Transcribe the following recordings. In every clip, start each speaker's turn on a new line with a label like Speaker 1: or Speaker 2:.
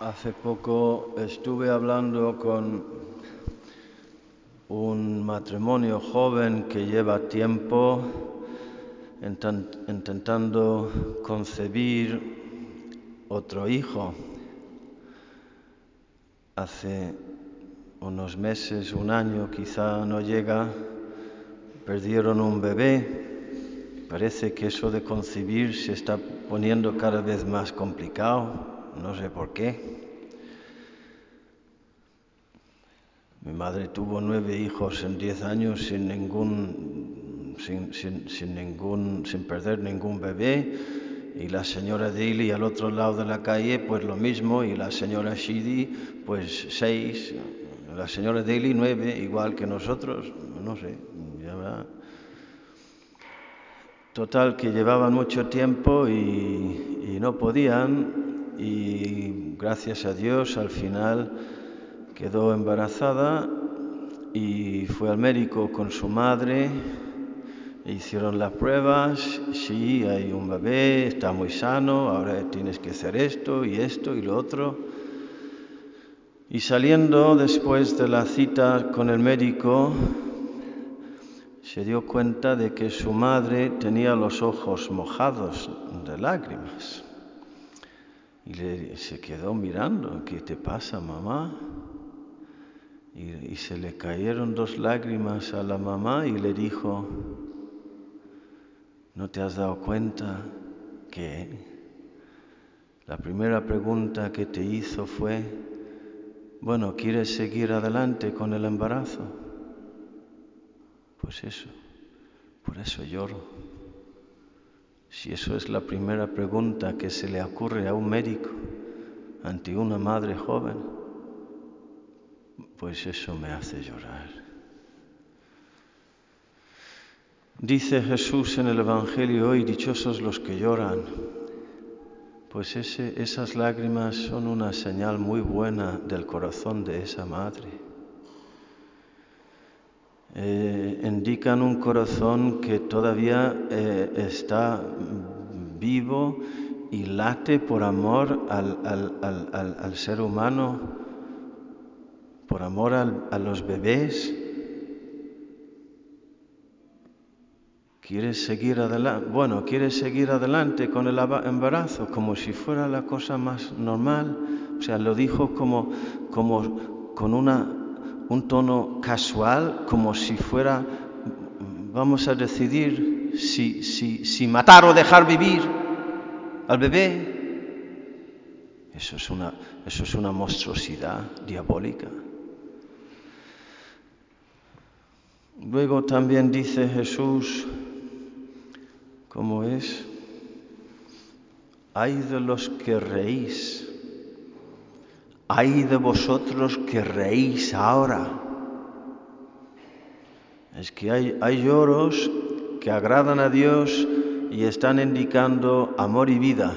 Speaker 1: Hace poco estuve hablando con un matrimonio joven que lleva tiempo intentando concebir otro hijo. Hace unos meses, un año, quizá no llega, perdieron un bebé. Parece que eso de concebir se está poniendo cada vez más complicado no sé por qué. Mi madre tuvo nueve hijos en diez años sin ningún, sin, ningún, sin perder ningún bebé. Y la señora Daly al otro lado de la calle, pues lo mismo. Y la señora Shidi, pues seis. La señora Daly nueve, igual que nosotros. No sé, ya Total, que llevaban mucho tiempo y no podían y gracias a Dios al final quedó embarazada y fue al médico con su madre. Hicieron las pruebas, sí, hay un bebé, está muy sano, ahora tienes que hacer esto y esto y lo otro. Y saliendo después de la cita con el médico, se dio cuenta de que su madre tenía los ojos mojados de lágrimas. Y se quedó mirando, ¿qué te pasa, mamá? Y, se le cayeron dos lágrimas a la mamá y le dijo, ¿no te has dado cuenta que la primera pregunta que te hizo fue, bueno, ¿quieres seguir adelante con el embarazo? Pues eso, por eso lloro. Si eso es la primera pregunta que se le ocurre a un médico ante una madre joven, pues eso me hace llorar. Dice Jesús en el Evangelio hoy, dichosos los que lloran, pues esas lágrimas son una señal muy buena del corazón de esa madre. Eh, indican un corazón que todavía eh, está vivo y late por amor al, ser humano, por amor a los bebés. ¿Quieres seguir adelante? Bueno, quieres seguir adelante con el embarazo como si fuera la cosa más normal. O sea, lo dijo como, como con una un tono casual, como si fuera, vamos a decidir si, si, si matar o dejar vivir al bebé. Eso es una, eso es una monstruosidad diabólica. Luego también dice Jesús, ¿cómo es? Hay de los que reís ay de vosotros que reís ahora. Es que hay, hay lloros que agradan a Dios y están indicando amor y vida.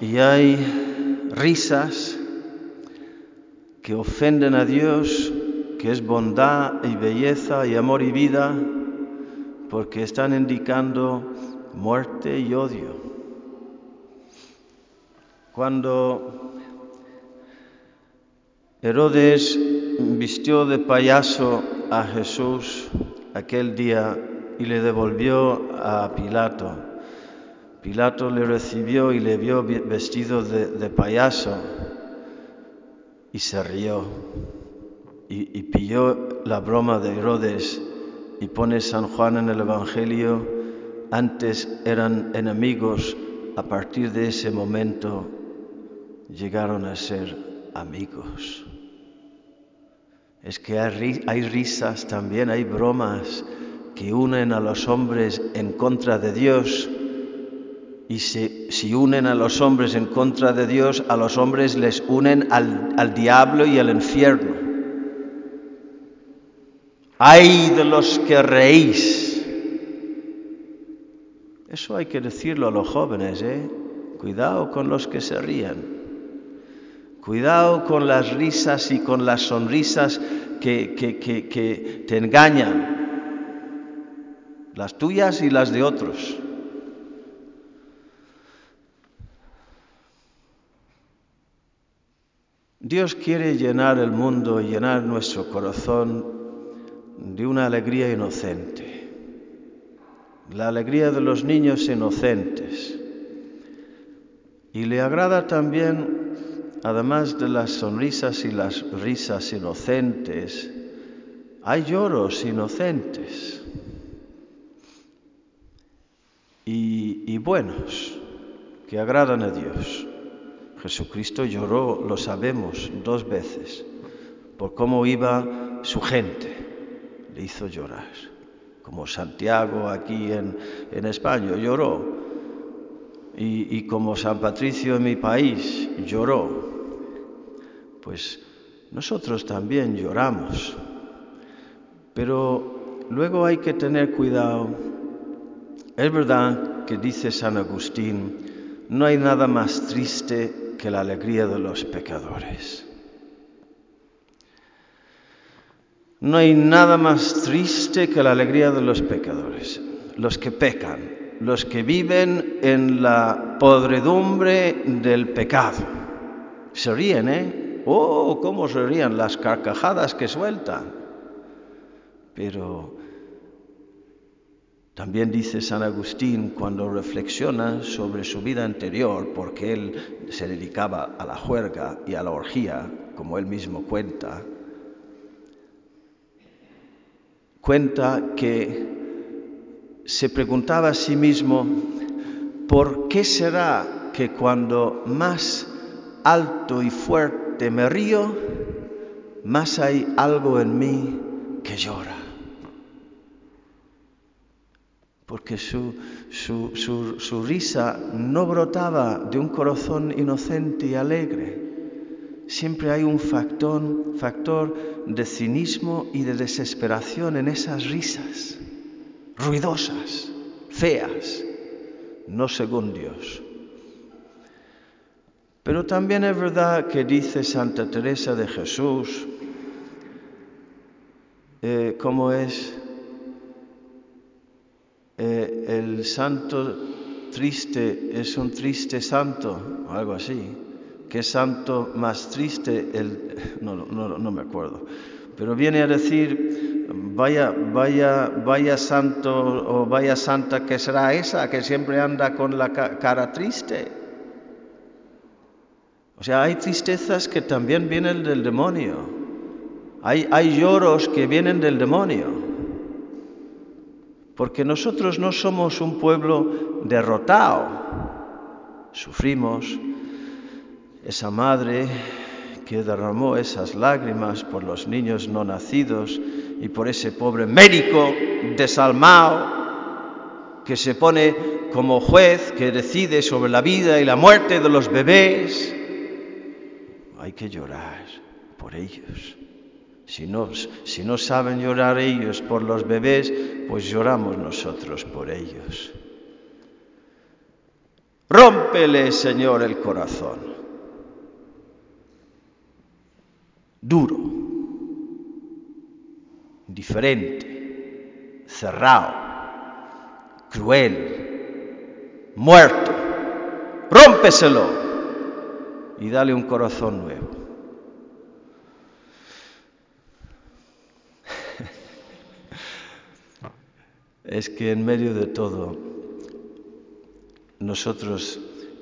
Speaker 1: Y hay risas que ofenden a Dios, que es bondad y belleza y amor y vida, porque están indicando muerte y odio. Cuando Herodes vistió de payaso a Jesús aquel día y le devolvió a Pilato, Pilato le recibió y le vio vestido de, payaso y se rió y, y pilló la broma de Herodes y pone San Juan en el Evangelio, antes eran enemigos, a partir de ese momento llegaron a ser amigos. Es que hay risas también, hay bromas que unen a los hombres en contra de Dios. Y si, unen a los hombres en contra de Dios, a los hombres les unen al, al diablo y al infierno. Ay de los que reís. Eso hay que decirlo a los jóvenes, ¿eh? Cuidado con los que se rían. Cuidado con las risas y con las sonrisas que, te engañan, las tuyas y las de otros. Dios quiere llenar el mundo llenar nuestro corazón de una alegría inocente, la alegría de los niños inocentes. Y le agrada también, además de las sonrisas y las risas inocentes, hay lloros inocentes y, buenos que agradan a Dios. Jesucristo lloró, lo sabemos, dos veces, por cómo iba su gente, le hizo llorar, como Santiago aquí en, España lloró, y como San Patricio en mi país lloró, pues nosotros también lloramos, pero luego hay que tener cuidado. Es verdad que dice San Agustín, no hay nada más triste que la alegría de los pecadores. No hay nada más triste que la alegría de los pecadores, los que pecan, los que viven en la podredumbre del pecado. Se ríen, ¿eh? Oh, cómo se ríen las carcajadas que sueltan. Pero también dice San Agustín cuando reflexiona sobre su vida anterior, porque él se dedicaba a la juerga y a la orgía, como él mismo cuenta, cuenta que se preguntaba a sí mismo, ¿por qué será que cuando más alto y fuerte me río, más hay algo en mí que llora? Porque su, su, su, su risa no brotaba de un corazón inocente y alegre. Siempre hay un factor, factor de cinismo y de desesperación en esas risas, ruidosas, feas, no según Dios. Pero también es verdad que dice Santa Teresa de Jesús, eh, ¿cómo es? Eh, el santo triste es un triste santo, o algo así. ¿Qué santo más triste? El, no, no, no me acuerdo. Pero viene a decir, vaya, vaya, vaya santo o vaya santa que será esa que siempre anda con la cara triste. O sea, hay tristezas que también vienen del demonio. Hay, lloros que vienen del demonio. Porque nosotros no somos un pueblo derrotado. Sufrimos. Esa madre que derramó esas lágrimas por los niños no nacidos y por ese pobre médico desalmado que se pone como juez que decide sobre la vida y la muerte de los bebés. Hay que llorar por ellos. Si no, saben llorar ellos por los bebés, pues lloramos nosotros por ellos. Rómpele, Señor, el corazón. Duro, diferente, cerrado, cruel, muerto. Rómpeselo y dale un corazón nuevo. es que en medio de todo, nosotros,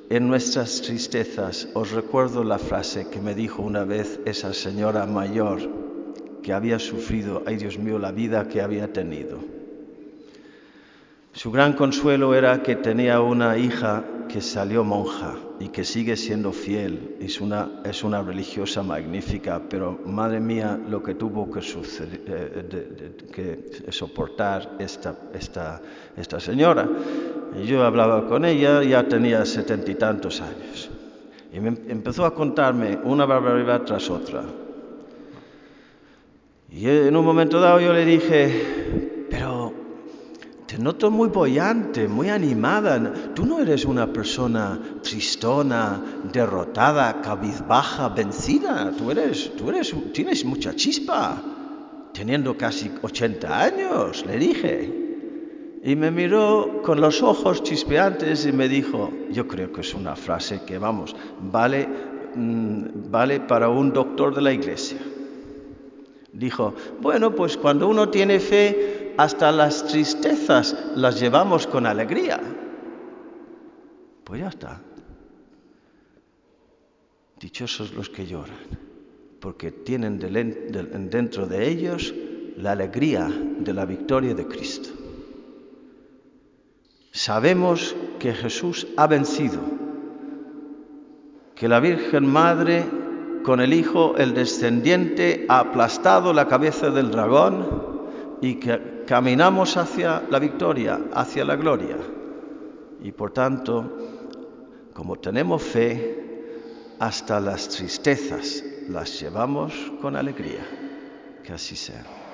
Speaker 1: en nuestras tristezas, os recuerdo la frase que me dijo una vez esa señora mayor que había sufrido, ay Dios mío, la vida que había tenido. Su gran consuelo era que tenía una hija que salió monja y que sigue siendo fiel. Es una, es una religiosa magnífica, pero madre mía lo que tuvo que, suceder, eh, que soportar esta, esta, esta señora. Yo hablaba con ella, ya tenía setenta y tantos años. Y me empezó a contarme una barbaridad tras otra. Y en un momento dado yo le dije, te noto muy bollante, muy animada. Tú no eres una persona tristona, derrotada, cabizbaja, vencida. Tú eres, tú eres, tienes mucha chispa, teniendo casi 80 años, le dije. Y me miró con los ojos chispeantes y me dijo, yo creo que es una frase que, vamos, vale mm, vale para un doctor de la iglesia. Dijo, bueno, pues cuando uno tiene fe, hasta las tristezas las llevamos con alegría. Pues ya está. Dichosos los que lloran, porque tienen dentro de ellos la alegría de la victoria de Cristo. Sabemos que Jesús ha vencido, que la Virgen Madre con el Hijo, el descendiente, ha aplastado la cabeza del dragón y que caminamos hacia la victoria, hacia la gloria. Y por tanto, como tenemos fe, hasta las tristezas las llevamos con alegría. Que así sea.